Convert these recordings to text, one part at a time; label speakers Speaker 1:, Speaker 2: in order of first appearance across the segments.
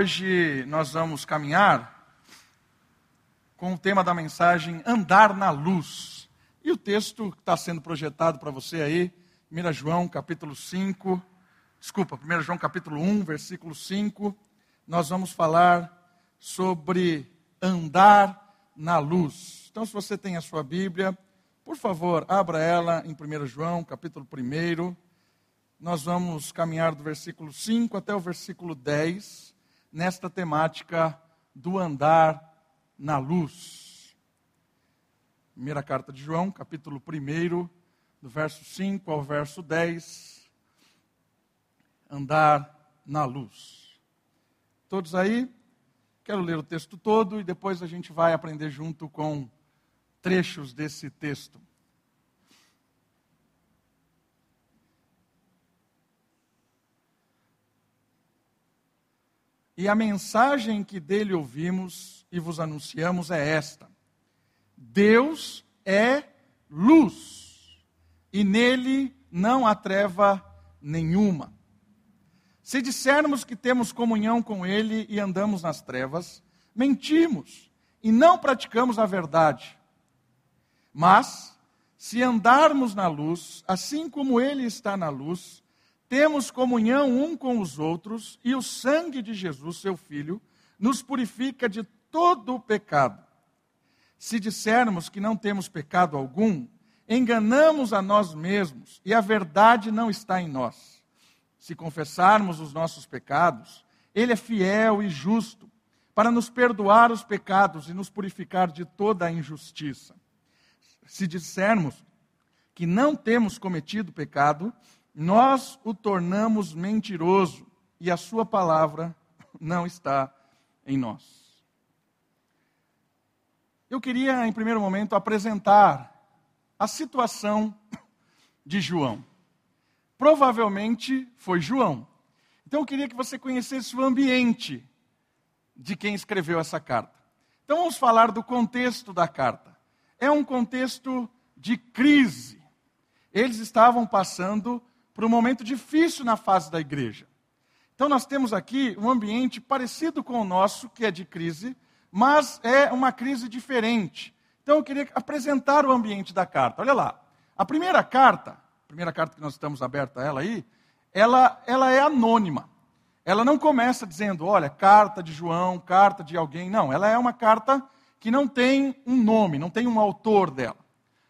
Speaker 1: Hoje nós vamos caminhar com o tema da mensagem Andar na Luz. E o texto que está sendo projetado para você aí, 1 João capítulo 5, desculpa, 1 João capítulo 1, versículo 5, nós vamos falar sobre andar na luz. Então, se você tem a sua Bíblia, por favor, abra ela em 1 João capítulo 1. Nós vamos caminhar do versículo 5 até o versículo 10 nesta temática do andar na luz. Primeira carta de João, capítulo 1, do verso 5 ao verso 10. Andar na luz. Todos aí? Quero ler o texto todo e depois a gente vai aprender junto com trechos desse texto. E a mensagem que dele ouvimos e vos anunciamos é esta: Deus é luz, e nele não há treva nenhuma. Se dissermos que temos comunhão com ele e andamos nas trevas, mentimos e não praticamos a verdade. Mas, se andarmos na luz, assim como ele está na luz, temos comunhão um com os outros, e o sangue de Jesus, seu Filho, nos purifica de todo o pecado. Se dissermos que não temos pecado algum, enganamos a nós mesmos e a verdade não está em nós. Se confessarmos os nossos pecados, Ele é fiel e justo para nos perdoar os pecados e nos purificar de toda a injustiça. Se dissermos que não temos cometido pecado, nós o tornamos mentiroso e a sua palavra não está em nós. Eu queria, em primeiro momento, apresentar a situação de João. Provavelmente foi João. Então eu queria que você conhecesse o ambiente de quem escreveu essa carta. Então vamos falar do contexto da carta. É um contexto de crise. Eles estavam passando por um momento difícil na fase da igreja. Então, nós temos aqui um ambiente parecido com o nosso, que é de crise, mas é uma crise diferente. Então, eu queria apresentar o ambiente da carta. Olha lá. A primeira carta, a primeira carta que nós estamos aberta a ela aí, ela, ela é anônima. Ela não começa dizendo, olha, carta de João, carta de alguém. Não, ela é uma carta que não tem um nome, não tem um autor dela.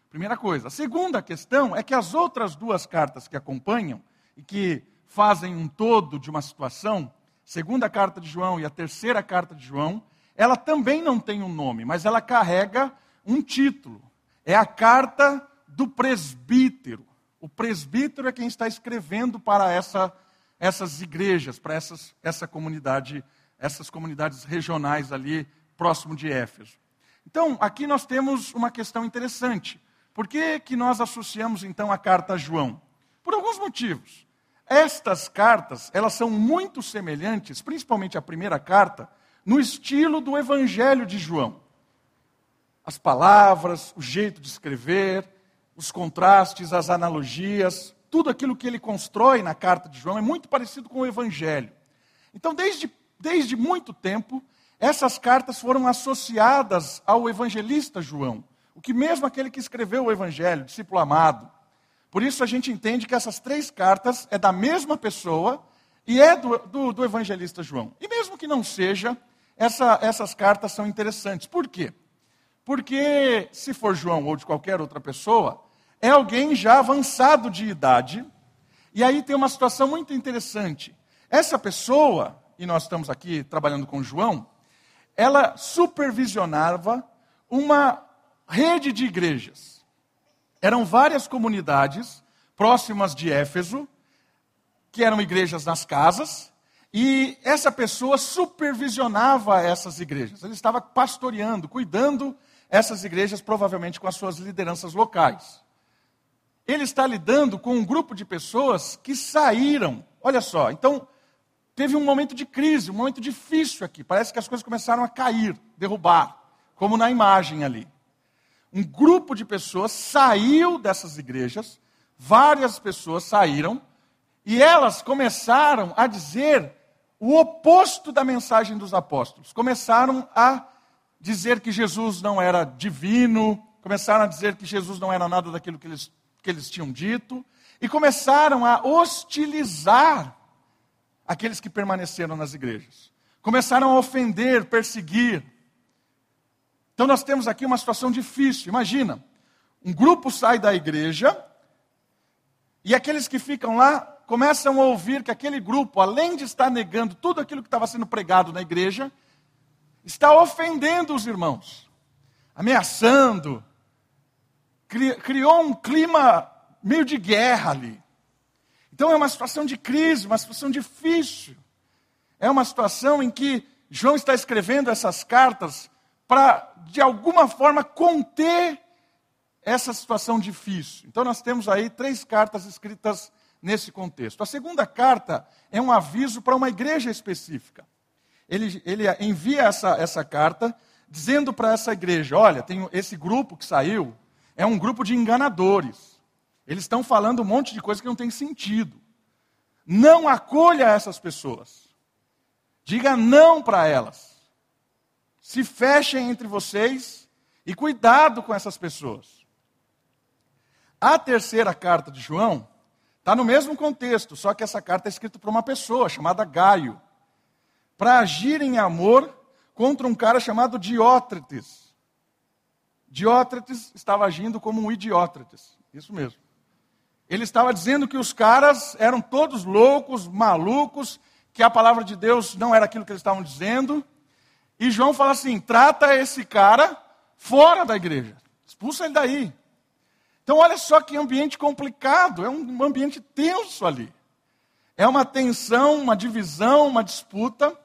Speaker 1: Primeira coisa. A segunda questão é que as outras duas cartas que acompanham e que fazem um todo de uma situação, segunda carta de João e a terceira carta de João, ela também não tem um nome, mas ela carrega um título. É a carta do presbítero. O presbítero é quem está escrevendo para essa, essas igrejas, para essas, essa comunidade, essas comunidades regionais ali próximo de Éfeso. Então, aqui nós temos uma questão interessante. Por que, que nós associamos então a carta a João? Por alguns motivos. Estas cartas, elas são muito semelhantes, principalmente a primeira carta, no estilo do Evangelho de João. As palavras, o jeito de escrever, os contrastes, as analogias, tudo aquilo que ele constrói na carta de João é muito parecido com o Evangelho. Então, desde, desde muito tempo, essas cartas foram associadas ao evangelista João o que mesmo aquele que escreveu o Evangelho, discípulo amado. Por isso a gente entende que essas três cartas é da mesma pessoa e é do, do, do evangelista João. E mesmo que não seja, essa, essas cartas são interessantes. Por quê? Porque se for João ou de qualquer outra pessoa, é alguém já avançado de idade, e aí tem uma situação muito interessante. Essa pessoa, e nós estamos aqui trabalhando com João, ela supervisionava uma rede de igrejas. Eram várias comunidades próximas de Éfeso, que eram igrejas nas casas, e essa pessoa supervisionava essas igrejas. Ele estava pastoreando, cuidando essas igrejas, provavelmente com as suas lideranças locais. Ele está lidando com um grupo de pessoas que saíram. Olha só, então teve um momento de crise, um momento difícil aqui. Parece que as coisas começaram a cair, derrubar, como na imagem ali um grupo de pessoas saiu dessas igrejas, várias pessoas saíram, e elas começaram a dizer o oposto da mensagem dos apóstolos. Começaram a dizer que Jesus não era divino, começaram a dizer que Jesus não era nada daquilo que eles, que eles tinham dito, e começaram a hostilizar aqueles que permaneceram nas igrejas. Começaram a ofender, perseguir. Então nós temos aqui uma situação difícil. Imagina, um grupo sai da igreja e aqueles que ficam lá começam a ouvir que aquele grupo, além de estar negando tudo aquilo que estava sendo pregado na igreja, está ofendendo os irmãos, ameaçando, criou um clima meio de guerra ali. Então é uma situação de crise, uma situação difícil. É uma situação em que João está escrevendo essas cartas para, de alguma forma, conter essa situação difícil. Então nós temos aí três cartas escritas nesse contexto. A segunda carta é um aviso para uma igreja específica. Ele, ele envia essa, essa carta dizendo para essa igreja: olha, tem esse grupo que saiu, é um grupo de enganadores. Eles estão falando um monte de coisa que não tem sentido. Não acolha essas pessoas. Diga não para elas. Se fechem entre vocês e cuidado com essas pessoas. A terceira carta de João está no mesmo contexto, só que essa carta é escrita por uma pessoa chamada Gaio, para agir em amor contra um cara chamado Diótretes. Diótretes estava agindo como um idiótretes, isso mesmo. Ele estava dizendo que os caras eram todos loucos, malucos, que a palavra de Deus não era aquilo que eles estavam dizendo. E João fala assim: trata esse cara fora da igreja, expulsa ele daí. Então, olha só que ambiente complicado, é um ambiente tenso ali. É uma tensão, uma divisão, uma disputa.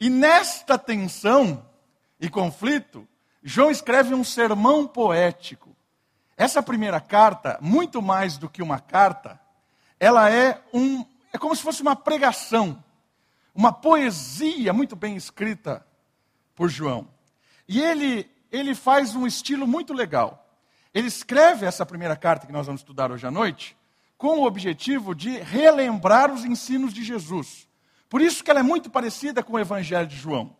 Speaker 1: E nesta tensão e conflito, João escreve um sermão poético. Essa primeira carta, muito mais do que uma carta, ela é um é como se fosse uma pregação, uma poesia muito bem escrita por João. E ele ele faz um estilo muito legal. Ele escreve essa primeira carta que nós vamos estudar hoje à noite com o objetivo de relembrar os ensinos de Jesus. Por isso que ela é muito parecida com o Evangelho de João.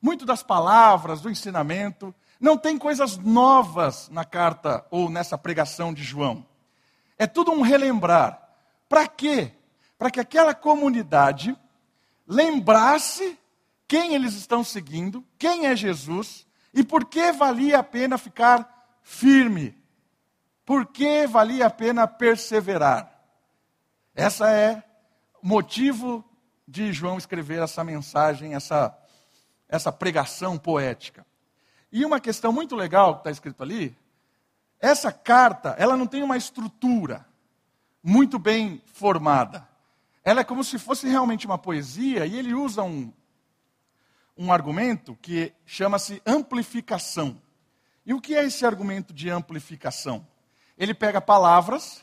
Speaker 1: Muito das palavras, do ensinamento, não tem coisas novas na carta ou nessa pregação de João. É tudo um relembrar. Para quê? Para que aquela comunidade lembrasse quem eles estão seguindo, quem é Jesus e por que valia a pena ficar firme. Por que valia a pena perseverar. Essa é o motivo de João escrever essa mensagem, essa, essa pregação poética. E uma questão muito legal que está escrito ali, essa carta, ela não tem uma estrutura muito bem formada. Ela é como se fosse realmente uma poesia, e ele usa um, um argumento que chama-se amplificação. E o que é esse argumento de amplificação? Ele pega palavras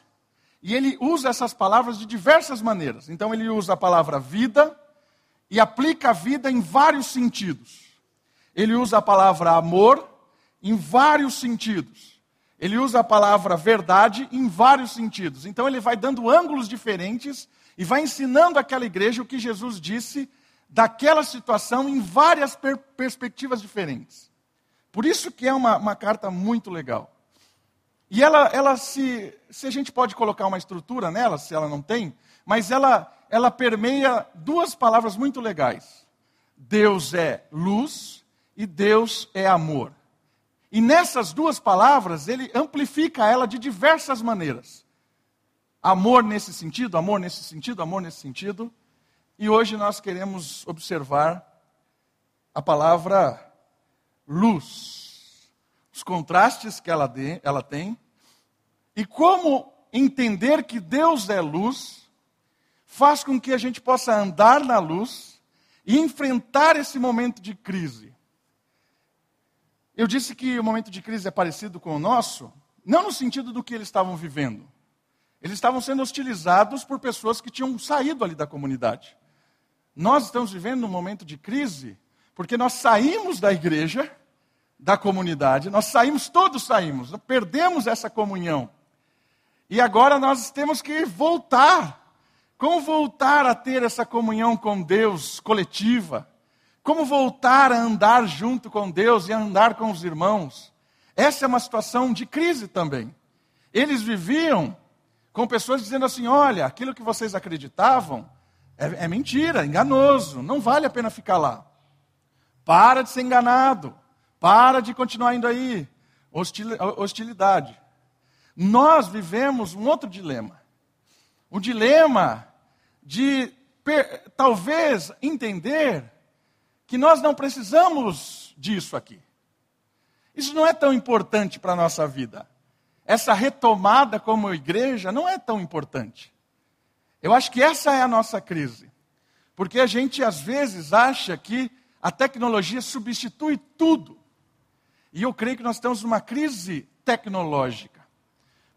Speaker 1: e ele usa essas palavras de diversas maneiras. Então ele usa a palavra vida e aplica a vida em vários sentidos. Ele usa a palavra amor em vários sentidos. Ele usa a palavra verdade em vários sentidos. Então ele vai dando ângulos diferentes e vai ensinando àquela igreja o que Jesus disse daquela situação em várias per perspectivas diferentes. Por isso que é uma, uma carta muito legal. E ela, ela se, se a gente pode colocar uma estrutura nela, se ela não tem, mas ela, ela permeia duas palavras muito legais. Deus é luz e Deus é amor. E nessas duas palavras, ele amplifica ela de diversas maneiras. Amor nesse sentido, amor nesse sentido, amor nesse sentido. E hoje nós queremos observar a palavra luz, os contrastes que ela, de, ela tem, e como entender que Deus é luz, faz com que a gente possa andar na luz e enfrentar esse momento de crise. Eu disse que o momento de crise é parecido com o nosso, não no sentido do que eles estavam vivendo. Eles estavam sendo hostilizados por pessoas que tinham saído ali da comunidade. Nós estamos vivendo um momento de crise porque nós saímos da igreja, da comunidade, nós saímos, todos saímos, perdemos essa comunhão. E agora nós temos que voltar Como voltar a ter essa comunhão com Deus coletiva? Como voltar a andar junto com Deus e andar com os irmãos? Essa é uma situação de crise também. Eles viviam com pessoas dizendo assim: olha, aquilo que vocês acreditavam é, é mentira, enganoso, não vale a pena ficar lá. Para de ser enganado, para de continuar indo aí. Hostilidade. Nós vivemos um outro dilema. O dilema de talvez entender que nós não precisamos disso aqui. Isso não é tão importante para a nossa vida. Essa retomada como igreja não é tão importante. Eu acho que essa é a nossa crise. Porque a gente às vezes acha que a tecnologia substitui tudo. E eu creio que nós temos uma crise tecnológica.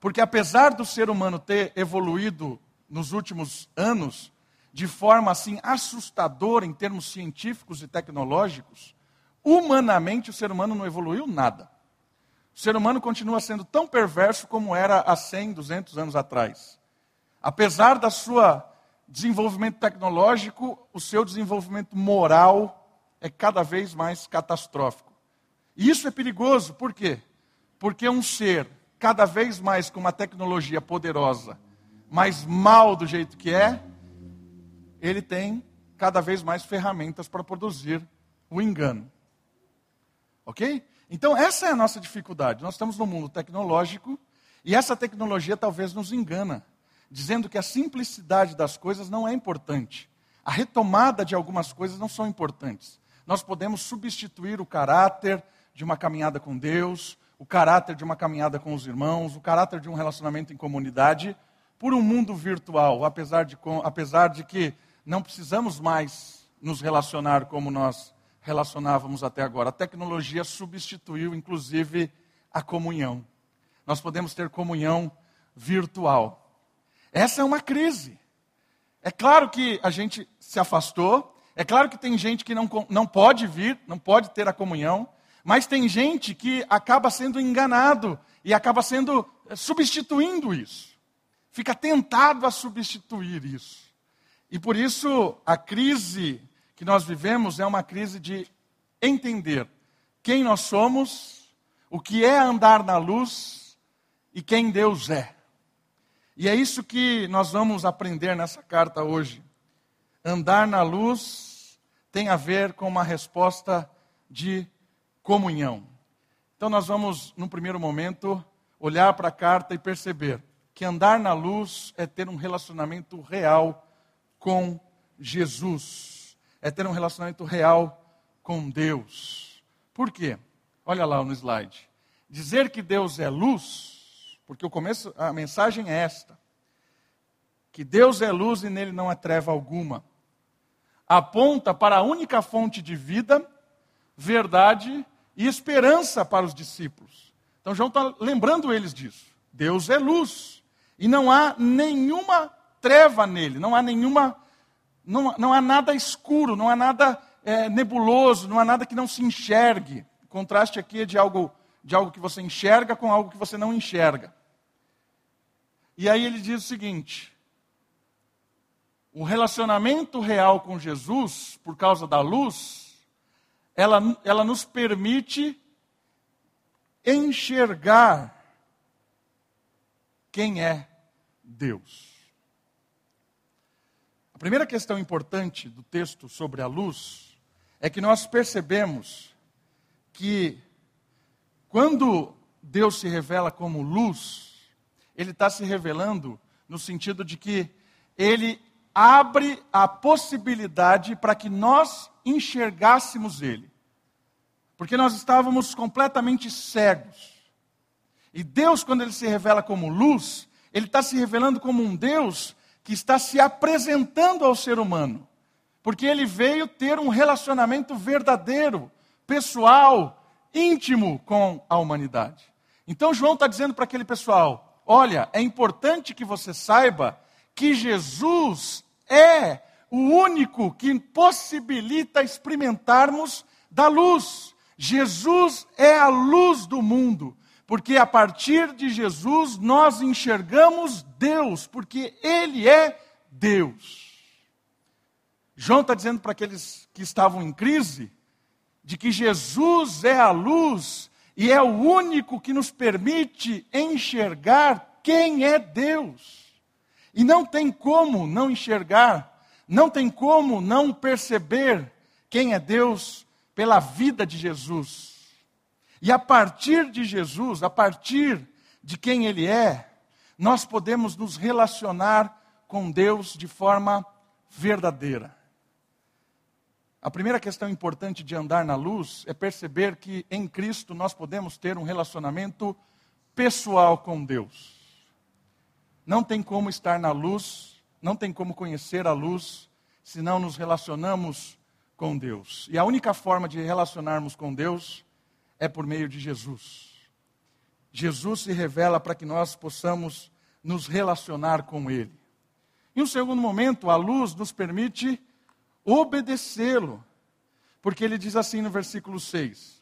Speaker 1: Porque apesar do ser humano ter evoluído nos últimos anos de forma assim assustadora em termos científicos e tecnológicos, humanamente o ser humano não evoluiu nada. O ser humano continua sendo tão perverso como era há 100, 200 anos atrás. Apesar da sua desenvolvimento tecnológico, o seu desenvolvimento moral é cada vez mais catastrófico. E isso é perigoso, por quê? Porque um ser cada vez mais com uma tecnologia poderosa mas mal do jeito que é, ele tem cada vez mais ferramentas para produzir o engano. Ok? Então, essa é a nossa dificuldade. Nós estamos no mundo tecnológico e essa tecnologia talvez nos engana, dizendo que a simplicidade das coisas não é importante. A retomada de algumas coisas não são importantes. Nós podemos substituir o caráter de uma caminhada com Deus, o caráter de uma caminhada com os irmãos, o caráter de um relacionamento em comunidade por um mundo virtual, apesar de, apesar de que não precisamos mais nos relacionar como nós relacionávamos até agora. A tecnologia substituiu, inclusive, a comunhão. Nós podemos ter comunhão virtual. Essa é uma crise. É claro que a gente se afastou, é claro que tem gente que não, não pode vir, não pode ter a comunhão, mas tem gente que acaba sendo enganado e acaba sendo eh, substituindo isso fica tentado a substituir isso. E por isso a crise que nós vivemos é uma crise de entender quem nós somos, o que é andar na luz e quem Deus é. E é isso que nós vamos aprender nessa carta hoje. Andar na luz tem a ver com uma resposta de comunhão. Então nós vamos, num primeiro momento, olhar para a carta e perceber que andar na luz é ter um relacionamento real com Jesus, é ter um relacionamento real com Deus. Por quê? Olha lá no slide. Dizer que Deus é luz, porque o começo, a mensagem é esta: que Deus é luz e nele não há treva alguma. Aponta para a única fonte de vida, verdade e esperança para os discípulos. Então João está lembrando eles disso. Deus é luz. E não há nenhuma treva nele, não há nenhuma. Não, não há nada escuro, não há nada é, nebuloso, não há nada que não se enxergue. O contraste aqui é de algo, de algo que você enxerga com algo que você não enxerga. E aí ele diz o seguinte: o relacionamento real com Jesus, por causa da luz, ela, ela nos permite enxergar quem é Deus. Primeira questão importante do texto sobre a luz é que nós percebemos que quando Deus se revela como luz, Ele está se revelando no sentido de que Ele abre a possibilidade para que nós enxergássemos Ele. Porque nós estávamos completamente cegos. E Deus, quando ele se revela como luz, ele está se revelando como um Deus que está se apresentando ao ser humano. Porque ele veio ter um relacionamento verdadeiro, pessoal, íntimo com a humanidade. Então João está dizendo para aquele pessoal: olha, é importante que você saiba que Jesus é o único que possibilita experimentarmos da luz. Jesus é a luz do mundo porque a partir de Jesus nós enxergamos Deus, porque Ele é Deus. João está dizendo para aqueles que estavam em crise de que Jesus é a luz e é o único que nos permite enxergar quem é Deus. E não tem como não enxergar, não tem como não perceber quem é Deus pela vida de Jesus. E a partir de Jesus, a partir de quem Ele é, nós podemos nos relacionar com Deus de forma verdadeira. A primeira questão importante de andar na luz é perceber que em Cristo nós podemos ter um relacionamento pessoal com Deus. Não tem como estar na luz, não tem como conhecer a luz, se não nos relacionamos com Deus. E a única forma de relacionarmos com Deus é por meio de Jesus. Jesus se revela para que nós possamos nos relacionar com Ele. Em um segundo momento, a luz nos permite obedecê-lo. Porque ele diz assim no versículo 6: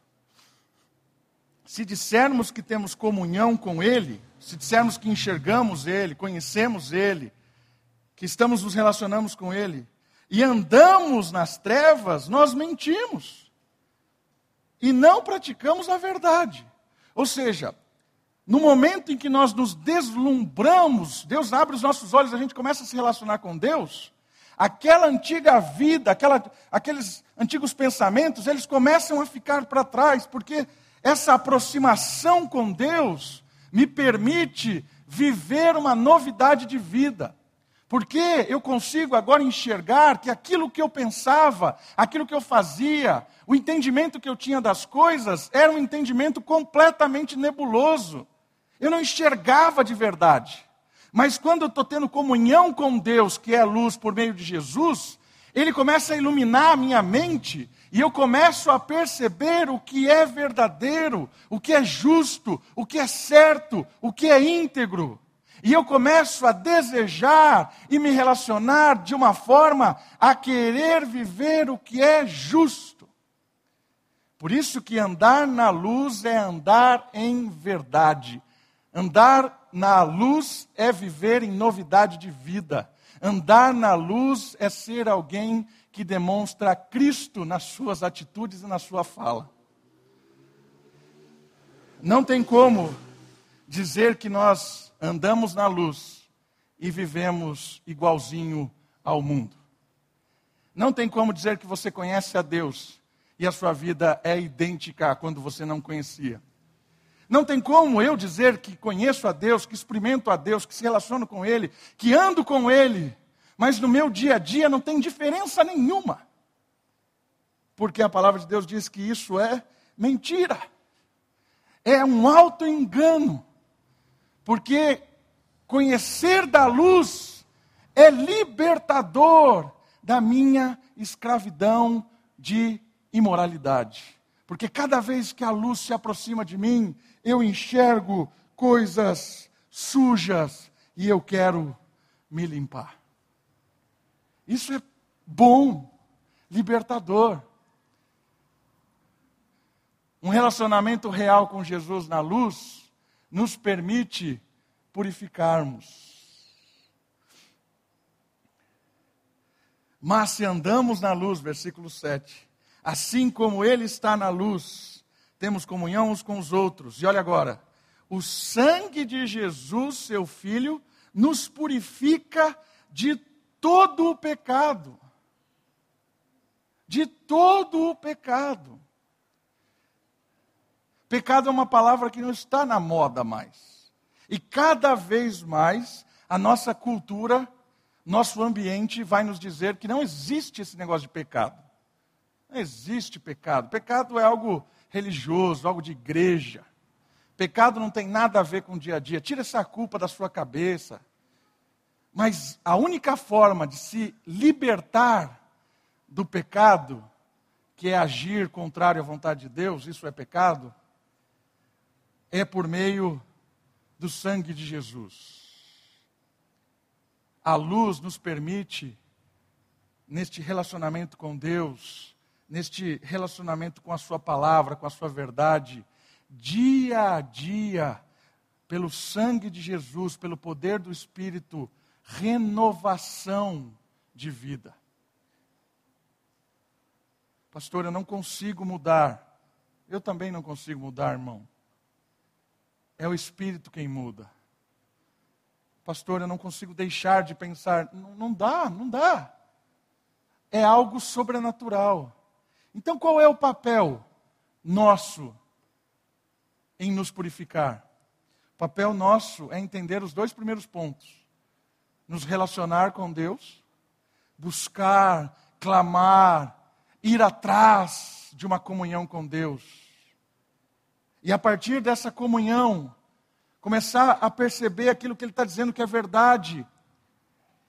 Speaker 1: Se dissermos que temos comunhão com Ele, se dissermos que enxergamos Ele, conhecemos Ele, que estamos nos relacionamos com Ele, e andamos nas trevas, nós mentimos. E não praticamos a verdade. Ou seja, no momento em que nós nos deslumbramos, Deus abre os nossos olhos, a gente começa a se relacionar com Deus, aquela antiga vida, aquela, aqueles antigos pensamentos, eles começam a ficar para trás, porque essa aproximação com Deus me permite viver uma novidade de vida. Porque eu consigo agora enxergar que aquilo que eu pensava, aquilo que eu fazia, o entendimento que eu tinha das coisas, era um entendimento completamente nebuloso. Eu não enxergava de verdade. Mas quando eu estou tendo comunhão com Deus, que é luz por meio de Jesus, Ele começa a iluminar a minha mente e eu começo a perceber o que é verdadeiro, o que é justo, o que é certo, o que é íntegro. E eu começo a desejar e me relacionar de uma forma a querer viver o que é justo. Por isso que andar na luz é andar em verdade. Andar na luz é viver em novidade de vida. Andar na luz é ser alguém que demonstra Cristo nas suas atitudes e na sua fala. Não tem como dizer que nós andamos na luz e vivemos igualzinho ao mundo. Não tem como dizer que você conhece a Deus e a sua vida é idêntica a quando você não conhecia. Não tem como eu dizer que conheço a Deus, que experimento a Deus, que se relaciono com Ele, que ando com Ele, mas no meu dia a dia não tem diferença nenhuma. Porque a palavra de Deus diz que isso é mentira. É um alto engano. Porque conhecer da luz é libertador da minha escravidão de imoralidade. Porque cada vez que a luz se aproxima de mim, eu enxergo coisas sujas e eu quero me limpar. Isso é bom, libertador. Um relacionamento real com Jesus na luz nos permite purificarmos. Mas se andamos na luz, versículo 7, assim como Ele está na luz, temos comunhão uns com os outros. E olha agora, o sangue de Jesus, seu Filho, nos purifica de todo o pecado. De todo o pecado. Pecado é uma palavra que não está na moda mais. E cada vez mais a nossa cultura, nosso ambiente vai nos dizer que não existe esse negócio de pecado. Não existe pecado. Pecado é algo religioso, algo de igreja. Pecado não tem nada a ver com o dia a dia. Tira essa culpa da sua cabeça. Mas a única forma de se libertar do pecado, que é agir contrário à vontade de Deus, isso é pecado, é por meio do sangue de Jesus. A luz nos permite, neste relacionamento com Deus, neste relacionamento com a Sua palavra, com a Sua verdade, dia a dia, pelo sangue de Jesus, pelo poder do Espírito, renovação de vida. Pastor, eu não consigo mudar. Eu também não consigo mudar, irmão. É o Espírito quem muda. Pastor, eu não consigo deixar de pensar. Não, não dá, não dá. É algo sobrenatural. Então qual é o papel nosso em nos purificar? O papel nosso é entender os dois primeiros pontos: nos relacionar com Deus, buscar, clamar, ir atrás de uma comunhão com Deus. E a partir dessa comunhão, começar a perceber aquilo que Ele está dizendo que é verdade.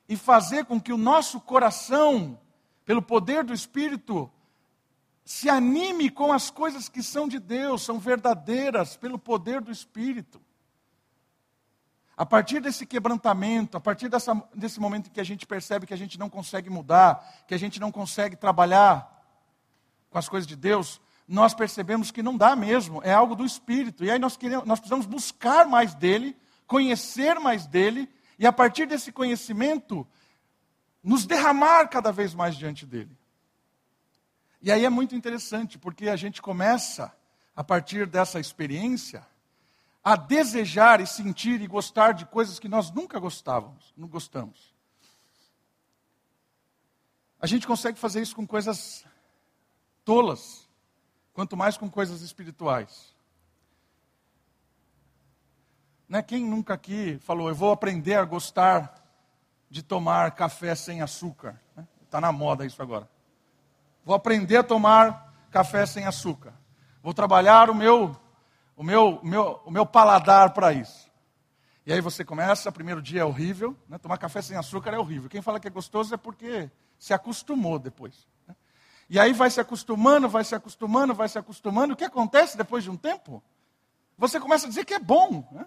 Speaker 1: E fazer com que o nosso coração, pelo poder do Espírito, se anime com as coisas que são de Deus, são verdadeiras, pelo poder do Espírito. A partir desse quebrantamento, a partir dessa, desse momento em que a gente percebe que a gente não consegue mudar, que a gente não consegue trabalhar com as coisas de Deus, nós percebemos que não dá mesmo, é algo do Espírito. E aí nós, queremos, nós precisamos buscar mais dele, conhecer mais dele, e a partir desse conhecimento, nos derramar cada vez mais diante dele. E aí é muito interessante, porque a gente começa, a partir dessa experiência, a desejar e sentir e gostar de coisas que nós nunca gostávamos, não gostamos. A gente consegue fazer isso com coisas tolas, quanto mais com coisas espirituais. Né? Quem nunca aqui falou, eu vou aprender a gostar de tomar café sem açúcar? Está né? Tá na moda isso agora. Vou aprender a tomar café sem açúcar. Vou trabalhar o meu, o meu, o meu, o meu paladar para isso. E aí você começa, primeiro dia é horrível, né? tomar café sem açúcar é horrível. Quem fala que é gostoso é porque se acostumou depois. Né? E aí vai se acostumando, vai se acostumando, vai se acostumando. O que acontece depois de um tempo? Você começa a dizer que é bom. Né?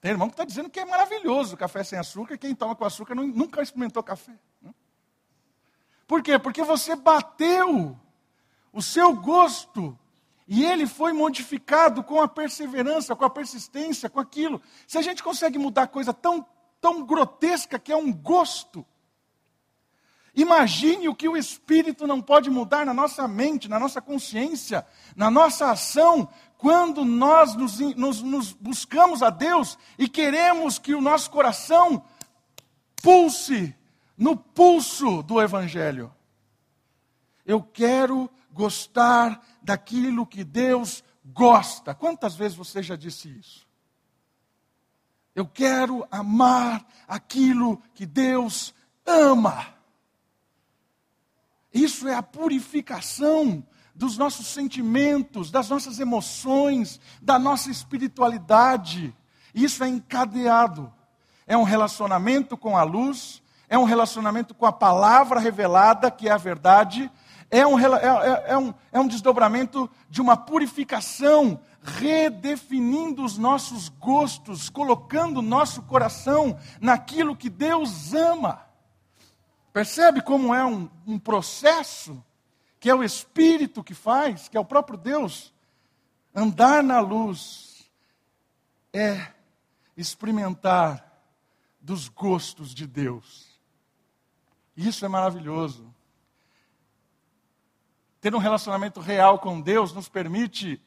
Speaker 1: Tem irmão que está dizendo que é maravilhoso o café sem açúcar. Quem toma com açúcar nunca experimentou café. Né? Por quê? Porque você bateu o seu gosto e ele foi modificado com a perseverança, com a persistência, com aquilo. Se a gente consegue mudar coisa tão, tão grotesca que é um gosto, Imagine o que o Espírito não pode mudar na nossa mente, na nossa consciência, na nossa ação, quando nós nos, nos, nos buscamos a Deus e queremos que o nosso coração pulse no pulso do Evangelho. Eu quero gostar daquilo que Deus gosta. Quantas vezes você já disse isso? Eu quero amar aquilo que Deus ama. Isso é a purificação dos nossos sentimentos, das nossas emoções, da nossa espiritualidade. Isso é encadeado. É um relacionamento com a luz, é um relacionamento com a palavra revelada, que é a verdade, é um, é, é, é um, é um desdobramento de uma purificação, redefinindo os nossos gostos, colocando nosso coração naquilo que Deus ama. Percebe como é um, um processo que é o Espírito que faz, que é o próprio Deus? Andar na luz é experimentar dos gostos de Deus. Isso é maravilhoso. Ter um relacionamento real com Deus nos permite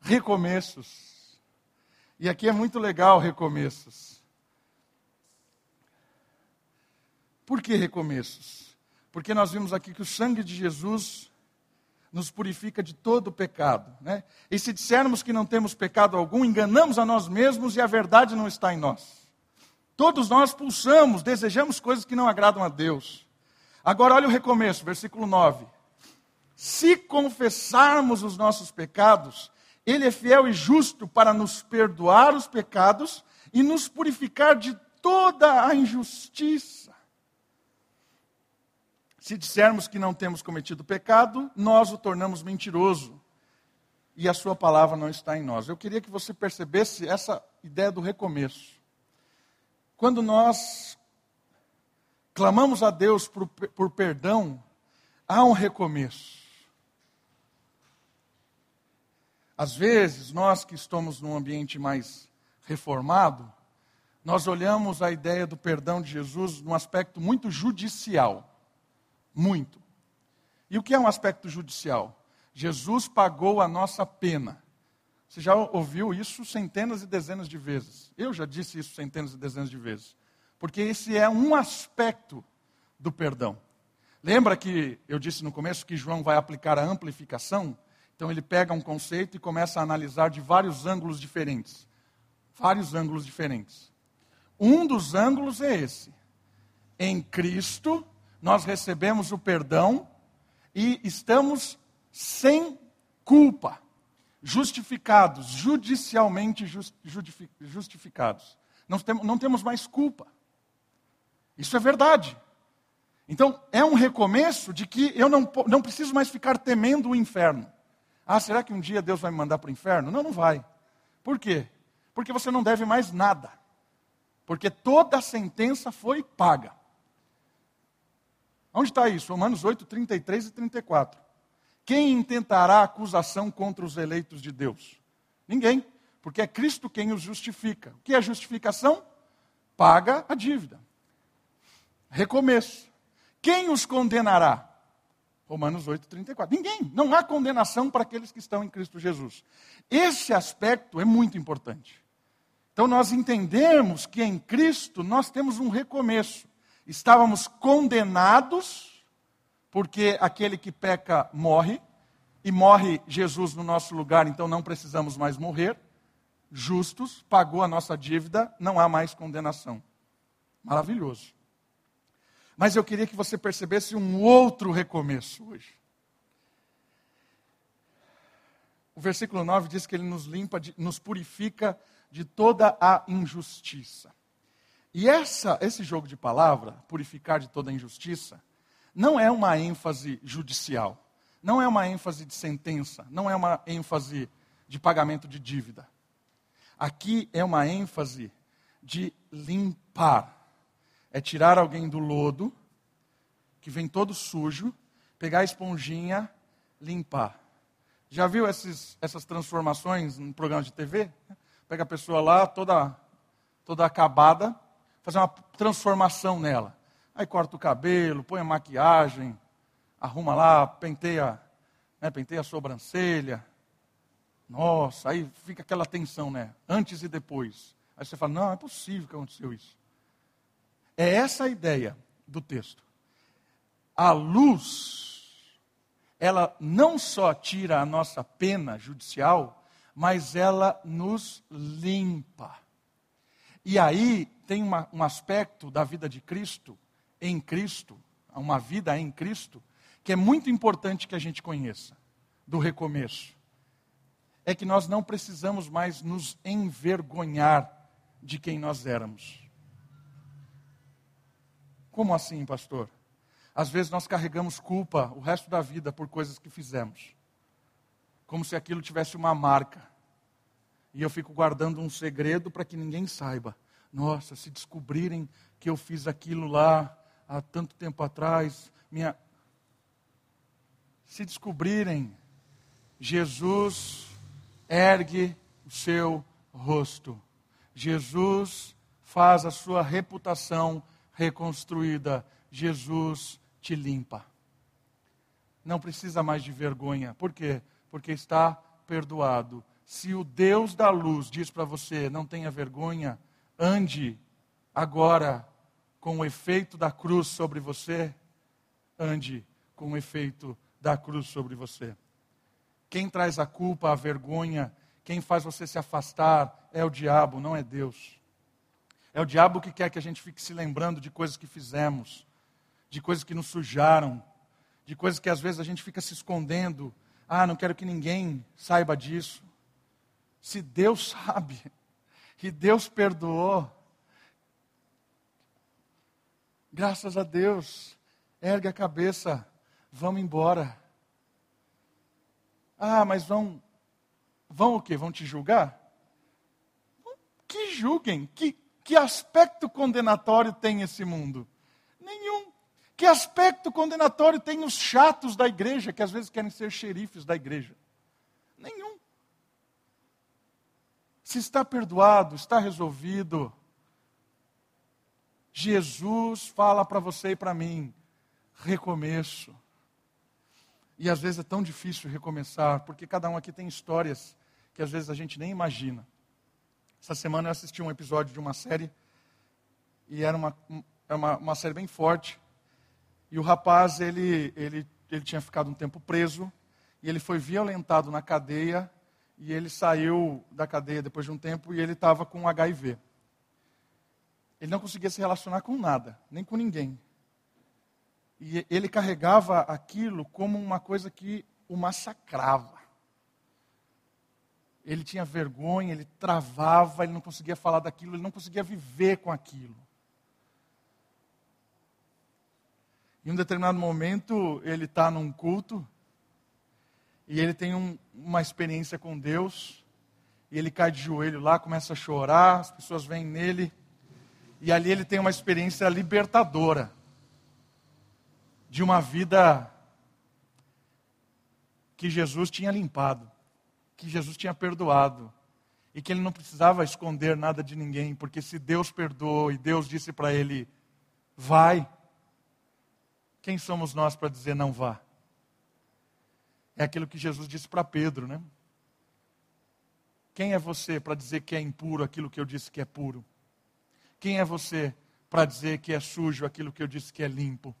Speaker 1: recomeços. E aqui é muito legal recomeços. Por que recomeços? Porque nós vimos aqui que o sangue de Jesus nos purifica de todo pecado. Né? E se dissermos que não temos pecado algum, enganamos a nós mesmos e a verdade não está em nós. Todos nós pulsamos, desejamos coisas que não agradam a Deus. Agora olha o recomeço, versículo 9. Se confessarmos os nossos pecados, Ele é fiel e justo para nos perdoar os pecados e nos purificar de toda a injustiça. Se dissermos que não temos cometido pecado, nós o tornamos mentiroso. E a sua palavra não está em nós. Eu queria que você percebesse essa ideia do recomeço. Quando nós clamamos a Deus por, por perdão, há um recomeço. Às vezes, nós que estamos num ambiente mais reformado, nós olhamos a ideia do perdão de Jesus num aspecto muito judicial. Muito. E o que é um aspecto judicial? Jesus pagou a nossa pena. Você já ouviu isso centenas e dezenas de vezes. Eu já disse isso centenas e dezenas de vezes. Porque esse é um aspecto do perdão. Lembra que eu disse no começo que João vai aplicar a amplificação? Então ele pega um conceito e começa a analisar de vários ângulos diferentes. Vários ângulos diferentes. Um dos ângulos é esse. Em Cristo, nós recebemos o perdão e estamos sem culpa, justificados, judicialmente justificados. Não, temos mais culpa. Isso é verdade. Então, é um recomeço de que eu não, não preciso mais ficar temendo o inferno. Ah, será que um dia Deus vai me mandar para o inferno? Não, não vai. Por quê? Porque você não deve mais nada. Porque toda a sentença foi paga. Onde está isso? Romanos 8, 33 e 34. Quem intentará acusação contra os eleitos de Deus? Ninguém, porque é Cristo quem os justifica. O que é justificação? Paga a dívida. Recomeço. Quem os condenará? Romanos 8, 34. Ninguém. Não há condenação para aqueles que estão em Cristo Jesus. Esse aspecto é muito importante. Então nós entendemos que em Cristo nós temos um recomeço. Estávamos condenados, porque aquele que peca morre, e morre Jesus no nosso lugar, então não precisamos mais morrer. Justos, pagou a nossa dívida, não há mais condenação. Maravilhoso. Mas eu queria que você percebesse um outro recomeço hoje. O versículo 9 diz que ele nos limpa, nos purifica de toda a injustiça. E essa, esse jogo de palavra, purificar de toda a injustiça, não é uma ênfase judicial, não é uma ênfase de sentença, não é uma ênfase de pagamento de dívida. Aqui é uma ênfase de limpar é tirar alguém do lodo, que vem todo sujo, pegar a esponjinha, limpar. Já viu esses, essas transformações no programa de TV? Pega a pessoa lá, toda, toda acabada, fazer uma transformação nela. Aí corta o cabelo, põe a maquiagem, arruma lá, penteia, né, penteia a sobrancelha. Nossa, aí fica aquela tensão, né? Antes e depois. Aí você fala, não, é possível que aconteceu isso. É essa a ideia do texto. A luz, ela não só tira a nossa pena judicial, mas ela nos limpa. E aí tem uma, um aspecto da vida de Cristo, em Cristo, uma vida em Cristo, que é muito importante que a gente conheça, do recomeço. É que nós não precisamos mais nos envergonhar de quem nós éramos. Como assim, pastor? Às vezes nós carregamos culpa o resto da vida por coisas que fizemos. Como se aquilo tivesse uma marca. E eu fico guardando um segredo para que ninguém saiba. Nossa, se descobrirem que eu fiz aquilo lá há tanto tempo atrás, minha se descobrirem, Jesus ergue o seu rosto. Jesus faz a sua reputação reconstruída. Jesus te limpa. Não precisa mais de vergonha. Por quê? Porque está perdoado. Se o Deus da luz diz para você, não tenha vergonha, ande agora com o efeito da cruz sobre você, ande com o efeito da cruz sobre você. Quem traz a culpa, a vergonha, quem faz você se afastar é o diabo, não é Deus. É o diabo que quer que a gente fique se lembrando de coisas que fizemos, de coisas que nos sujaram, de coisas que às vezes a gente fica se escondendo. Ah, não quero que ninguém saiba disso. Se Deus sabe, e Deus perdoou, graças a Deus, ergue a cabeça, vamos embora. Ah, mas vão, vão o quê? Vão te julgar? Que julguem, que, que aspecto condenatório tem esse mundo? Nenhum. Que aspecto condenatório tem os chatos da igreja, que às vezes querem ser xerifes da igreja? Nenhum. Se está perdoado, está resolvido, Jesus fala para você e para mim: recomeço. E às vezes é tão difícil recomeçar, porque cada um aqui tem histórias que às vezes a gente nem imagina. Essa semana eu assisti um episódio de uma série, e era uma, uma, uma série bem forte. E o rapaz, ele, ele, ele tinha ficado um tempo preso, e ele foi violentado na cadeia, e ele saiu da cadeia depois de um tempo, e ele estava com HIV. Ele não conseguia se relacionar com nada, nem com ninguém. E ele carregava aquilo como uma coisa que o massacrava. Ele tinha vergonha, ele travava, ele não conseguia falar daquilo, ele não conseguia viver com aquilo. Em um determinado momento, ele está num culto e ele tem um, uma experiência com Deus. E ele cai de joelho lá, começa a chorar, as pessoas vêm nele e ali ele tem uma experiência libertadora de uma vida que Jesus tinha limpado, que Jesus tinha perdoado e que ele não precisava esconder nada de ninguém, porque se Deus perdoou e Deus disse para ele: vai, quem somos nós para dizer não vá? É aquilo que Jesus disse para Pedro, né? Quem é você para dizer que é impuro aquilo que eu disse que é puro? Quem é você para dizer que é sujo aquilo que eu disse que é limpo?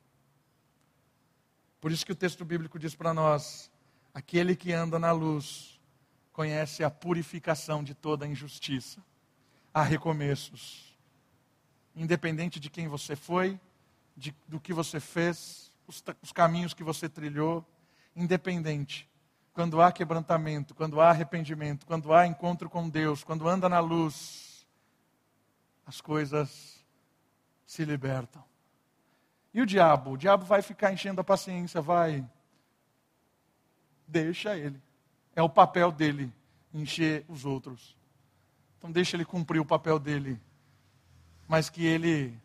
Speaker 1: Por isso que o texto bíblico diz para nós: aquele que anda na luz conhece a purificação de toda injustiça. Há recomeços. Independente de quem você foi, de, do que você fez, os, os caminhos que você trilhou, independente. Quando há quebrantamento, quando há arrependimento, quando há encontro com Deus, quando anda na luz, as coisas se libertam. E o diabo? O diabo vai ficar enchendo a paciência, vai. Deixa ele. É o papel dele encher os outros. Então deixa ele cumprir o papel dele. Mas que ele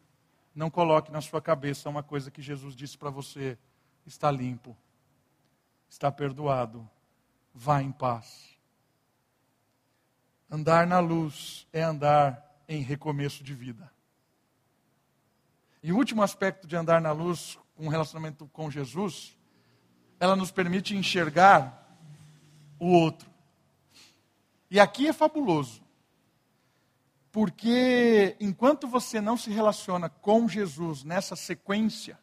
Speaker 1: não coloque na sua cabeça uma coisa que Jesus disse para você: está limpo, está perdoado, vá em paz. Andar na luz é andar em recomeço de vida. E o último aspecto de andar na luz, com um relacionamento com Jesus, ela nos permite enxergar o outro. E aqui é fabuloso. Porque enquanto você não se relaciona com Jesus nessa sequência,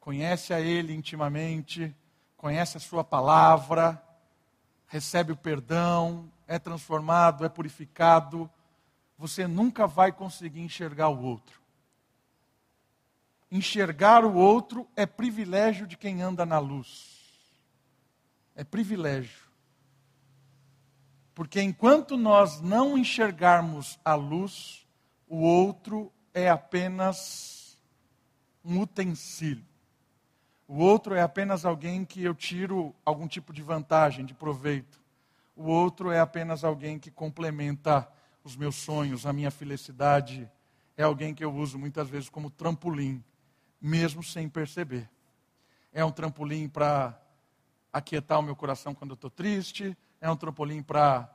Speaker 1: conhece a Ele intimamente, conhece a Sua palavra, recebe o perdão, é transformado, é purificado, você nunca vai conseguir enxergar o outro. Enxergar o outro é privilégio de quem anda na luz. É privilégio. Porque enquanto nós não enxergarmos a luz, o outro é apenas um utensílio. O outro é apenas alguém que eu tiro algum tipo de vantagem, de proveito. O outro é apenas alguém que complementa os meus sonhos, a minha felicidade, é alguém que eu uso muitas vezes como trampolim, mesmo sem perceber. É um trampolim para aquietar o meu coração quando eu estou triste, é um trampolim para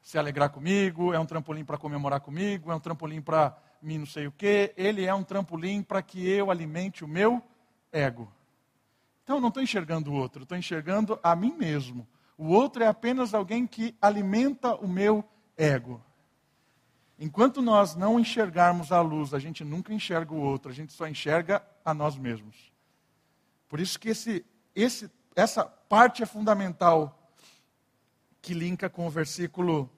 Speaker 1: se alegrar comigo, é um trampolim para comemorar comigo, é um trampolim para mim não sei o quê. Ele é um trampolim para que eu alimente o meu ego. Então eu não estou enxergando o outro, estou enxergando a mim mesmo. O outro é apenas alguém que alimenta o meu ego. Enquanto nós não enxergarmos a luz, a gente nunca enxerga o outro, a gente só enxerga a nós mesmos. Por isso que esse, esse, essa parte é fundamental que linka com o versículo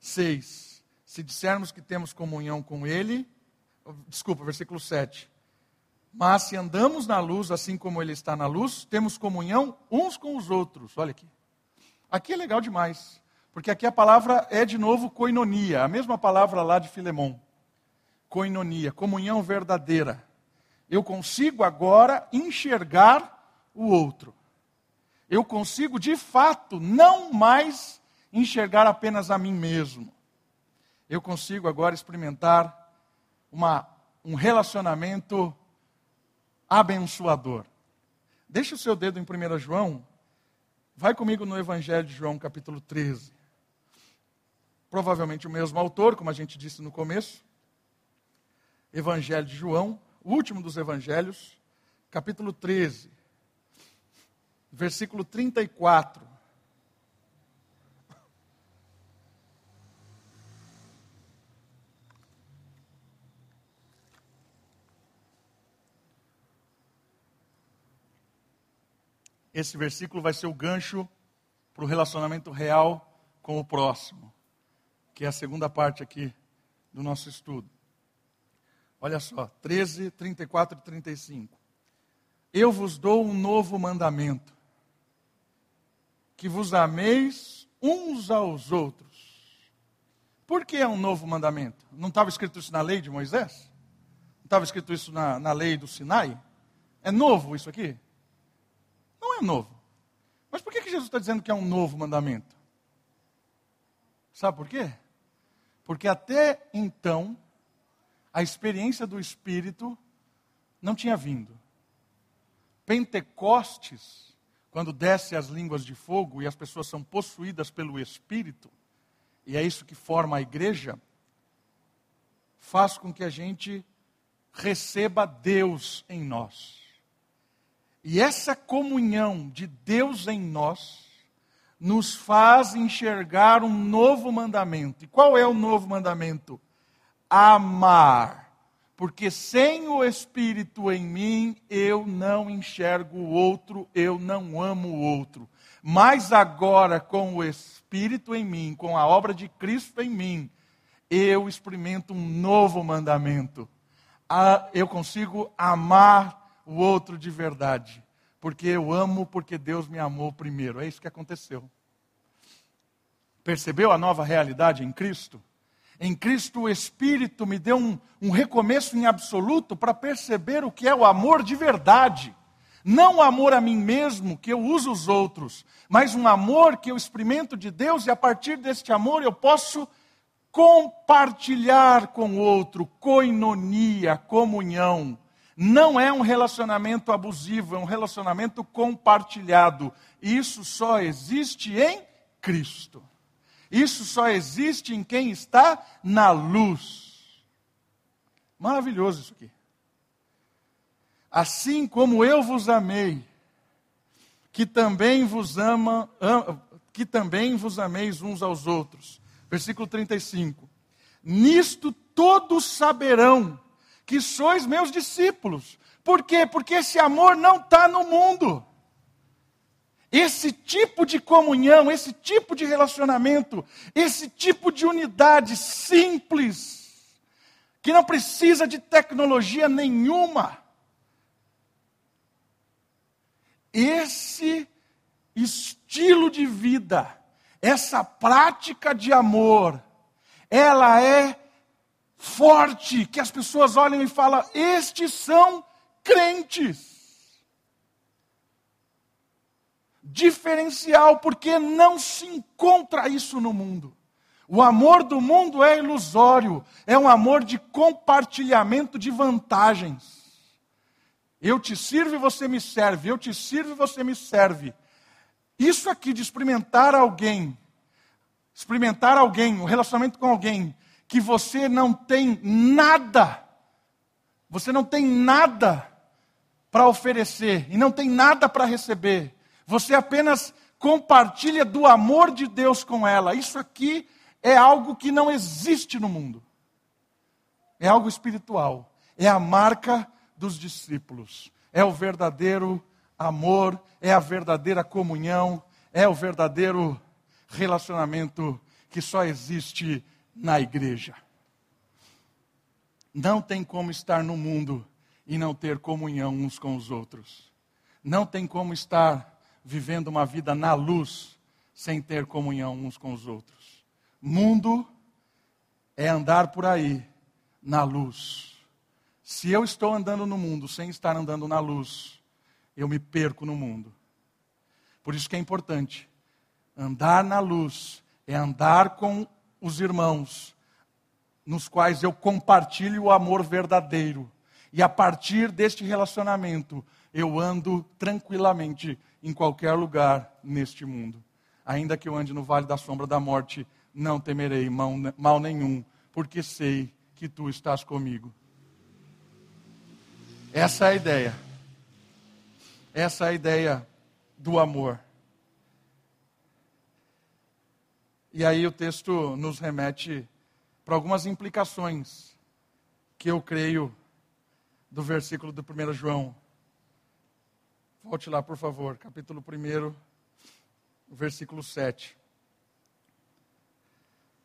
Speaker 1: 6. Se dissermos que temos comunhão com Ele, desculpa, versículo 7. Mas se andamos na luz, assim como Ele está na luz, temos comunhão uns com os outros. Olha aqui. Aqui é legal demais. Porque aqui a palavra é de novo koinonia, a mesma palavra lá de Filemão. Koinonia, comunhão verdadeira. Eu consigo agora enxergar o outro. Eu consigo, de fato, não mais enxergar apenas a mim mesmo. Eu consigo agora experimentar uma, um relacionamento abençoador. Deixa o seu dedo em 1 João. Vai comigo no Evangelho de João, capítulo 13 provavelmente o mesmo autor, como a gente disse no começo. Evangelho de João, o último dos evangelhos, capítulo 13, versículo 34. Esse versículo vai ser o gancho para o relacionamento real com o próximo, que é a segunda parte aqui do nosso estudo. Olha só, 13, 34 e 35. Eu vos dou um novo mandamento: que vos ameis uns aos outros. Por que é um novo mandamento? Não estava escrito isso na lei de Moisés? Não estava escrito isso na, na lei do Sinai? É novo isso aqui? Não é novo. Mas por que, que Jesus está dizendo que é um novo mandamento? Sabe por quê? Porque até então, a experiência do Espírito não tinha vindo. Pentecostes, quando desce as línguas de fogo e as pessoas são possuídas pelo Espírito, e é isso que forma a igreja, faz com que a gente receba Deus em nós. E essa comunhão de Deus em nós nos faz enxergar um novo mandamento. E qual é o novo mandamento? Amar. Porque sem o Espírito em mim, eu não enxergo o outro, eu não amo o outro. Mas agora, com o Espírito em mim, com a obra de Cristo em mim, eu experimento um novo mandamento. Ah, eu consigo amar o outro de verdade. Porque eu amo, porque Deus me amou primeiro. É isso que aconteceu. Percebeu a nova realidade em Cristo? Em Cristo o Espírito me deu um, um recomeço em absoluto para perceber o que é o amor de verdade. Não o amor a mim mesmo, que eu uso os outros, mas um amor que eu experimento de Deus e a partir deste amor eu posso compartilhar com o outro, coinonia, comunhão. Não é um relacionamento abusivo, é um relacionamento compartilhado. Isso só existe em Cristo. Isso só existe em quem está na luz. Maravilhoso isso aqui. Assim como eu vos amei, que também vos ama, que também vos ameis uns aos outros. Versículo 35. Nisto todos saberão que sois meus discípulos. Por quê? Porque esse amor não está no mundo. Esse tipo de comunhão, esse tipo de relacionamento, esse tipo de unidade simples, que não precisa de tecnologia nenhuma. Esse estilo de vida, essa prática de amor, ela é forte, que as pessoas olham e falam: estes são crentes. Diferencial, porque não se encontra isso no mundo. O amor do mundo é ilusório, é um amor de compartilhamento de vantagens. Eu te sirvo e você me serve, eu te sirvo e você me serve. Isso aqui de experimentar alguém, experimentar alguém, o um relacionamento com alguém, que você não tem nada, você não tem nada para oferecer e não tem nada para receber, você apenas compartilha do amor de Deus com ela. Isso aqui é algo que não existe no mundo. É algo espiritual. É a marca dos discípulos. É o verdadeiro amor, é a verdadeira comunhão, é o verdadeiro relacionamento que só existe na igreja. Não tem como estar no mundo e não ter comunhão uns com os outros. Não tem como estar vivendo uma vida na luz sem ter comunhão uns com os outros. Mundo é andar por aí na luz. Se eu estou andando no mundo sem estar andando na luz, eu me perco no mundo. Por isso que é importante andar na luz é andar com os irmãos, nos quais eu compartilho o amor verdadeiro. E a partir deste relacionamento, eu ando tranquilamente em qualquer lugar neste mundo. Ainda que eu ande no vale da sombra da morte, não temerei mal, nenhum, porque sei que tu estás comigo. Essa é a ideia. Essa é a ideia do amor. E aí o texto nos remete para algumas implicações que eu creio do versículo do 1 João. Volte lá, por favor, capítulo 1, versículo 7.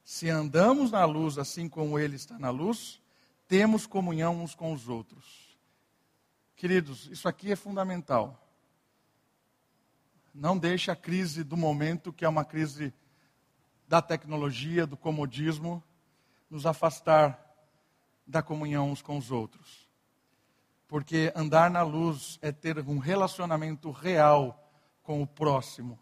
Speaker 1: Se andamos na luz assim como Ele está na luz, temos comunhão uns com os outros. Queridos, isso aqui é fundamental. Não deixe a crise do momento, que é uma crise da tecnologia, do comodismo, nos afastar da comunhão uns com os outros. Porque andar na luz é ter um relacionamento real com o próximo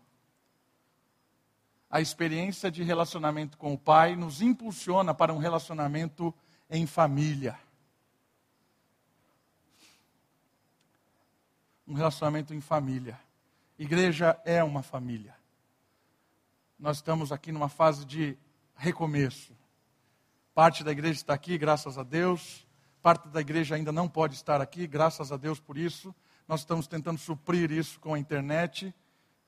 Speaker 1: a experiência de relacionamento com o Pai nos impulsiona para um relacionamento em família. Um relacionamento em família. Igreja é uma família. Nós estamos aqui numa fase de recomeço. Parte da igreja está aqui, graças a Deus. Parte da igreja ainda não pode estar aqui, graças a Deus por isso. Nós estamos tentando suprir isso com a internet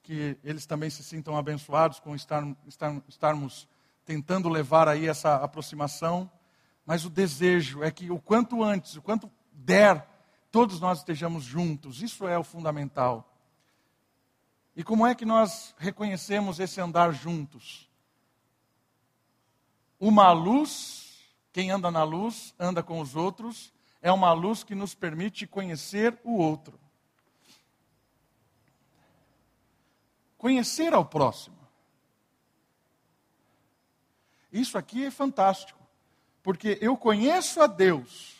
Speaker 1: que eles também se sintam abençoados com estar, estar, estarmos tentando levar aí essa aproximação. Mas o desejo é que o quanto antes, o quanto der, todos nós estejamos juntos. Isso é o fundamental. E como é que nós reconhecemos esse andar juntos? Uma luz, quem anda na luz, anda com os outros, é uma luz que nos permite conhecer o outro. conhecer ao próximo. Isso aqui é fantástico, porque eu conheço a Deus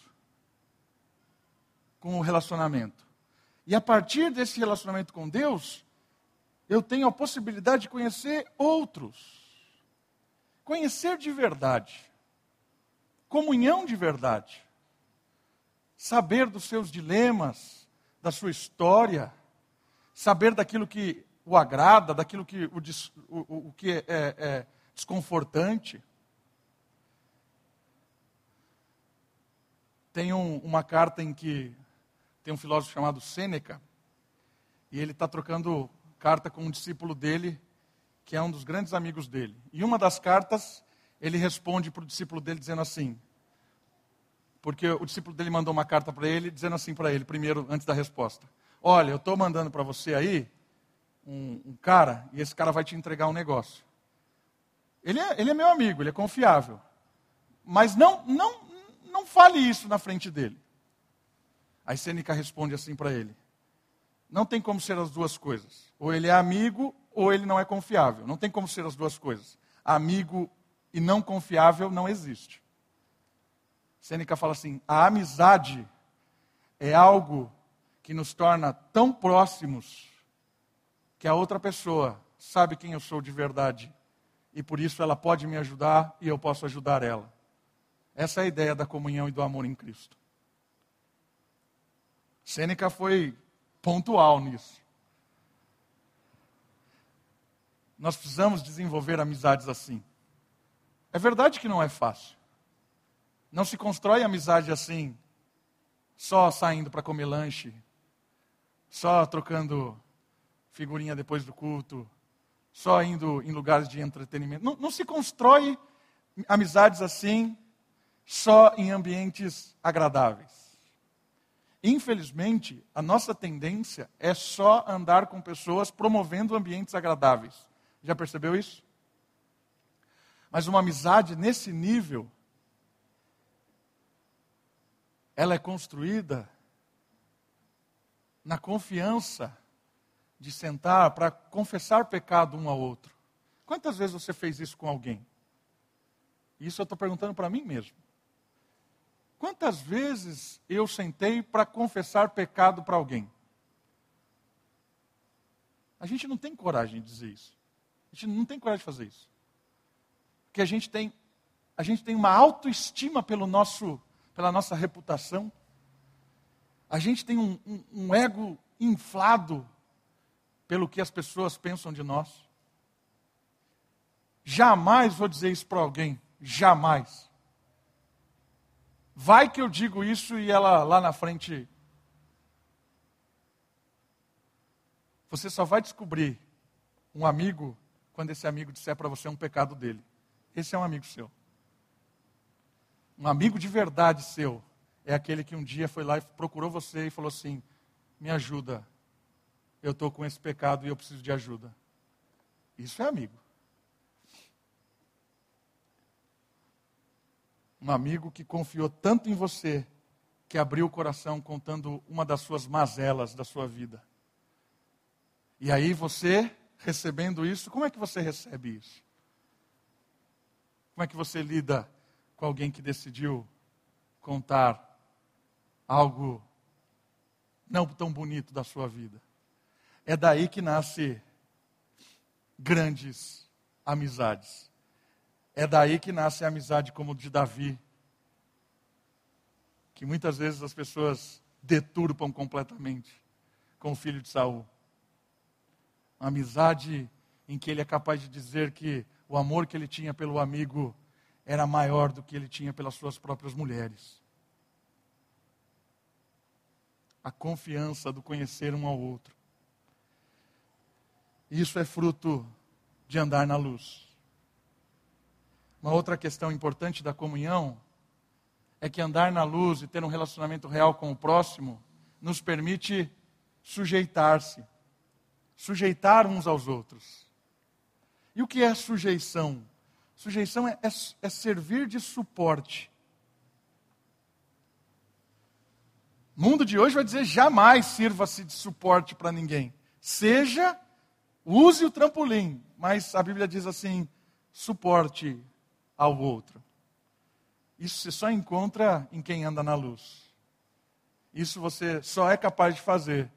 Speaker 1: com o relacionamento. E a partir desse relacionamento com Deus, eu tenho a possibilidade de conhecer outros. Conhecer de verdade. Comunhão de verdade. Saber dos seus dilemas, da sua história, saber daquilo que o agrada, daquilo que, o, o, o que é, é, é desconfortante. Tem um, uma carta em que tem um filósofo chamado Sêneca, e ele está trocando carta com um discípulo dele, que é um dos grandes amigos dele. E uma das cartas, ele responde para o discípulo dele dizendo assim, porque o discípulo dele mandou uma carta para ele, dizendo assim para ele, primeiro, antes da resposta: Olha, eu estou mandando para você aí um, um, cara e esse cara vai te entregar um negócio. Ele é, ele é meu amigo, ele é confiável. Mas não, não, não fale isso na frente dele. Aí Sêneca responde assim para ele: Não tem como ser as duas coisas. Ou ele é amigo ou ele não é confiável. Não tem como ser as duas coisas. Amigo e não confiável não existe. Sêneca fala assim: a amizade é algo que nos torna tão próximos que a outra pessoa sabe quem eu sou de verdade e por isso ela pode me ajudar e eu posso ajudar ela. Essa é a ideia da comunhão e do amor em Cristo. Sêneca foi pontual nisso. Nós precisamos desenvolver amizades assim. É verdade que não é fácil. Não se constrói amizade assim, só saindo para comer lanche, só trocando figurinha depois do culto, só indo em lugares de entretenimento. Não, não se constrói amizades assim só em ambientes agradáveis. Infelizmente, a nossa tendência é só andar com pessoas promovendo ambientes agradáveis. Já percebeu isso? Mas uma amizade nesse nível, ela é construída na confiança de sentar para confessar pecado um ao outro. Quantas vezes você fez isso com alguém? Isso eu estou perguntando para mim mesmo. Quantas vezes eu sentei para confessar pecado para alguém? A gente não tem coragem de dizer isso. A gente não tem coragem de fazer isso que a gente tem, a gente tem uma autoestima pelo nosso, pela nossa reputação, a gente tem um, um, um ego inflado pelo que as pessoas pensam de nós. Jamais vou dizer isso para alguém, jamais. Vai que eu digo isso e ela lá na frente. Você só vai descobrir um amigo quando esse amigo disser para você um pecado dele. Esse é um amigo seu. Um amigo de verdade seu é aquele que um dia foi lá e procurou você e falou assim: me ajuda, eu estou com esse pecado e eu preciso de ajuda. Isso é amigo. Um amigo que confiou tanto em você que abriu o coração contando uma das suas mazelas da sua vida. E aí você, recebendo isso, como é que você recebe isso? Como é que você lida com alguém que decidiu contar algo não tão bonito da sua vida? É daí que nasce grandes amizades. É daí que nasce a amizade como de Davi, que muitas vezes as pessoas deturpam completamente com o filho de Saul. Uma amizade em que ele é capaz de dizer que o amor que ele tinha pelo amigo era maior do que ele tinha pelas suas próprias mulheres. A confiança do conhecer um ao outro. Isso é fruto de andar na luz. Uma outra questão importante da comunhão é que andar na luz e ter um relacionamento real com o próximo nos permite sujeitar-se, sujeitar uns aos outros. E o que é sujeição? Sujeição é, é, é servir de suporte. O mundo de hoje vai dizer jamais sirva-se de suporte para ninguém. Seja, use o trampolim, mas a Bíblia diz assim: suporte ao outro. Isso você só encontra em quem anda na luz. Isso você só é capaz de fazer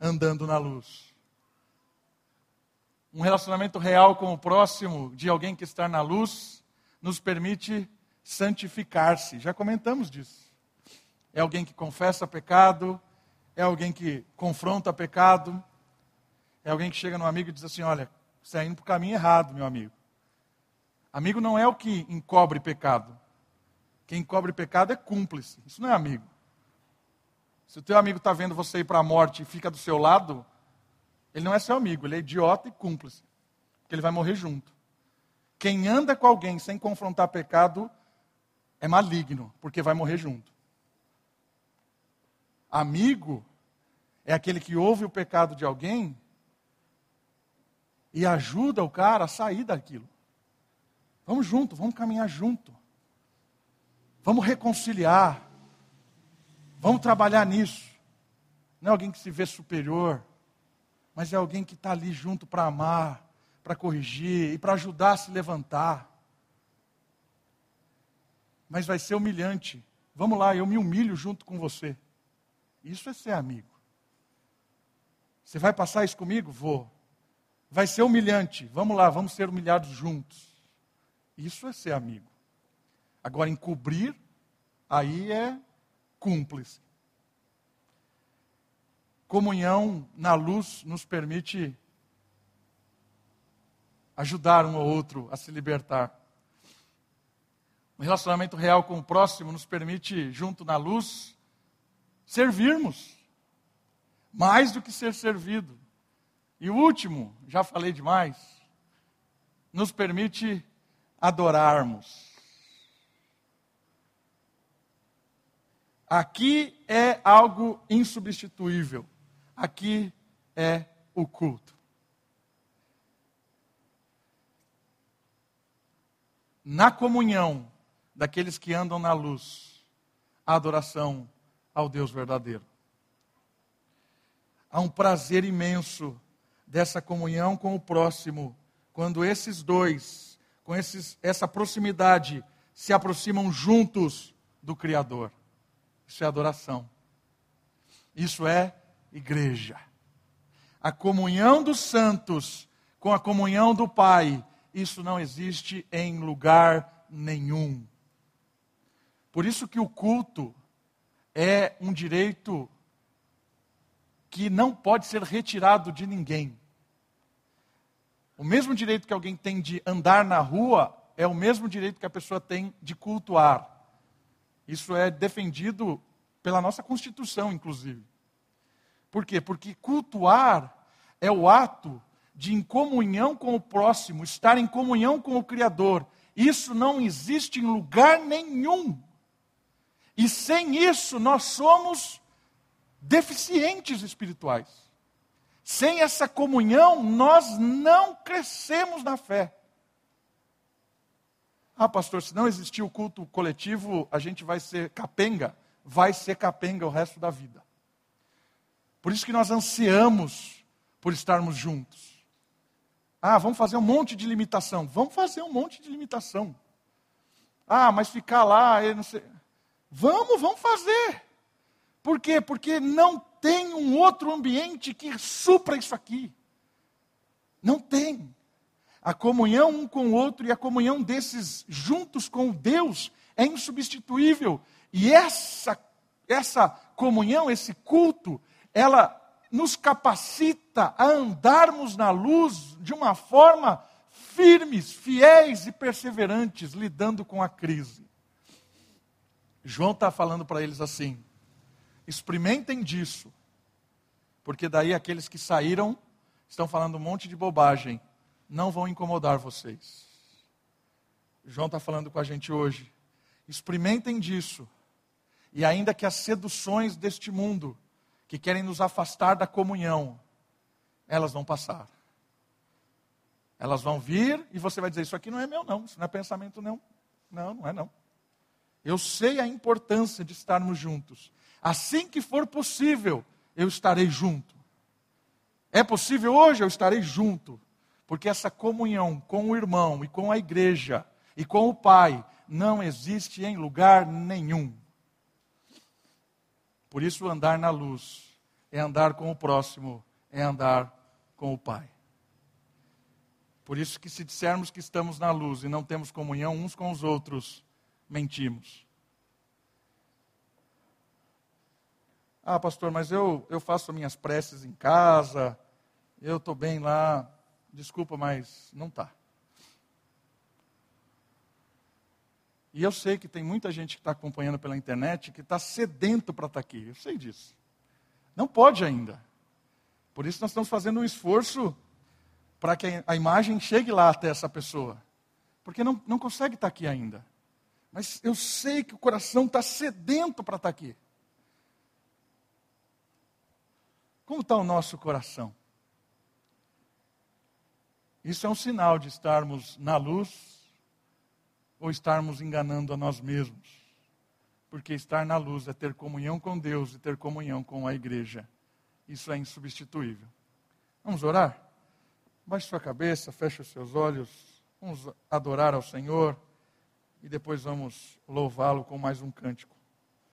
Speaker 1: andando na luz. Um relacionamento real com o próximo, de alguém que está na luz, nos permite santificar-se. Já comentamos disso. É alguém que confessa pecado, é alguém que confronta pecado, é alguém que chega no amigo e diz assim: Olha, você está indo para o caminho errado, meu amigo. Amigo não é o que encobre pecado. Quem cobre pecado é cúmplice. Isso não é amigo. Se o teu amigo está vendo você ir para a morte e fica do seu lado, ele não é seu amigo, ele é idiota e cúmplice. Porque ele vai morrer junto. Quem anda com alguém sem confrontar pecado é maligno, porque vai morrer junto. Amigo é aquele que ouve o pecado de alguém e ajuda o cara a sair daquilo. Vamos junto, vamos caminhar junto. Vamos reconciliar. Vamos trabalhar nisso. Não é alguém que se vê superior, mas é alguém que está ali junto para amar, para corrigir e para ajudar a se levantar. Mas vai ser humilhante. Vamos lá, eu me humilho junto com você. Isso é ser amigo. Você vai passar isso comigo? Vou. Vai ser humilhante. Vamos lá, vamos ser humilhados juntos. Isso é ser amigo. Agora, encobrir, aí é cúmplice. Comunhão na luz nos permite ajudar um ao outro a se libertar. Um relacionamento real com o próximo nos permite, junto na luz, servirmos. Mais do que ser servido. E o último, já falei demais, nos permite adorarmos. Aqui é algo insubstituível. Aqui é o culto. Na comunhão daqueles que andam na luz, a adoração ao Deus verdadeiro. Há um prazer imenso dessa comunhão com o próximo, quando esses dois, com esses, essa proximidade, se aproximam juntos do Criador. Isso é adoração. Isso é igreja. A comunhão dos santos com a comunhão do Pai, isso não existe em lugar nenhum. Por isso que o culto é um direito que não pode ser retirado de ninguém. O mesmo direito que alguém tem de andar na rua é o mesmo direito que a pessoa tem de cultuar. Isso é defendido pela nossa Constituição, inclusive. Por quê? Porque cultuar é o ato de em comunhão com o próximo, estar em comunhão com o Criador. Isso não existe em lugar nenhum. E sem isso nós somos deficientes espirituais. Sem essa comunhão, nós não crescemos na fé. Ah, pastor, se não existir o culto coletivo, a gente vai ser capenga. Vai ser capenga o resto da vida. Por isso que nós ansiamos por estarmos juntos. Ah, vamos fazer um monte de limitação. Vamos fazer um monte de limitação. Ah, mas ficar lá, eu não sei. Vamos, vamos fazer. Por quê? Porque não tem um outro ambiente que supra isso aqui. Não tem. A comunhão um com o outro e a comunhão desses juntos com Deus é insubstituível. E essa, essa comunhão, esse culto, ela nos capacita a andarmos na luz de uma forma firmes, fiéis e perseverantes, lidando com a crise. João está falando para eles assim: experimentem disso, porque daí aqueles que saíram estão falando um monte de bobagem, não vão incomodar vocês. João está falando com a gente hoje. Experimentem disso, e ainda que as seduções deste mundo que querem nos afastar da comunhão, elas vão passar. Elas vão vir e você vai dizer: Isso aqui não é meu, não. Isso não é pensamento, não. Não, não é, não. Eu sei a importância de estarmos juntos. Assim que for possível, eu estarei junto. É possível hoje, eu estarei junto. Porque essa comunhão com o irmão e com a igreja e com o Pai não existe em lugar nenhum. Por isso, andar na luz é andar com o próximo, é andar com o Pai. Por isso que se dissermos que estamos na luz e não temos comunhão uns com os outros, mentimos. Ah, pastor, mas eu, eu faço minhas preces em casa, eu estou bem lá. Desculpa, mas não está. E eu sei que tem muita gente que está acompanhando pela internet que está sedento para estar tá aqui. Eu sei disso. Não pode ainda. Por isso nós estamos fazendo um esforço para que a imagem chegue lá até essa pessoa. Porque não, não consegue estar tá aqui ainda. Mas eu sei que o coração está sedento para estar tá aqui. Como está o nosso coração? Isso é um sinal de estarmos na luz ou estarmos enganando a nós mesmos. Porque estar na luz é ter comunhão com Deus e ter comunhão com a igreja. Isso é insubstituível. Vamos orar? Baixe sua cabeça, feche os seus olhos. Vamos adorar ao Senhor e depois vamos louvá-lo com mais um cântico.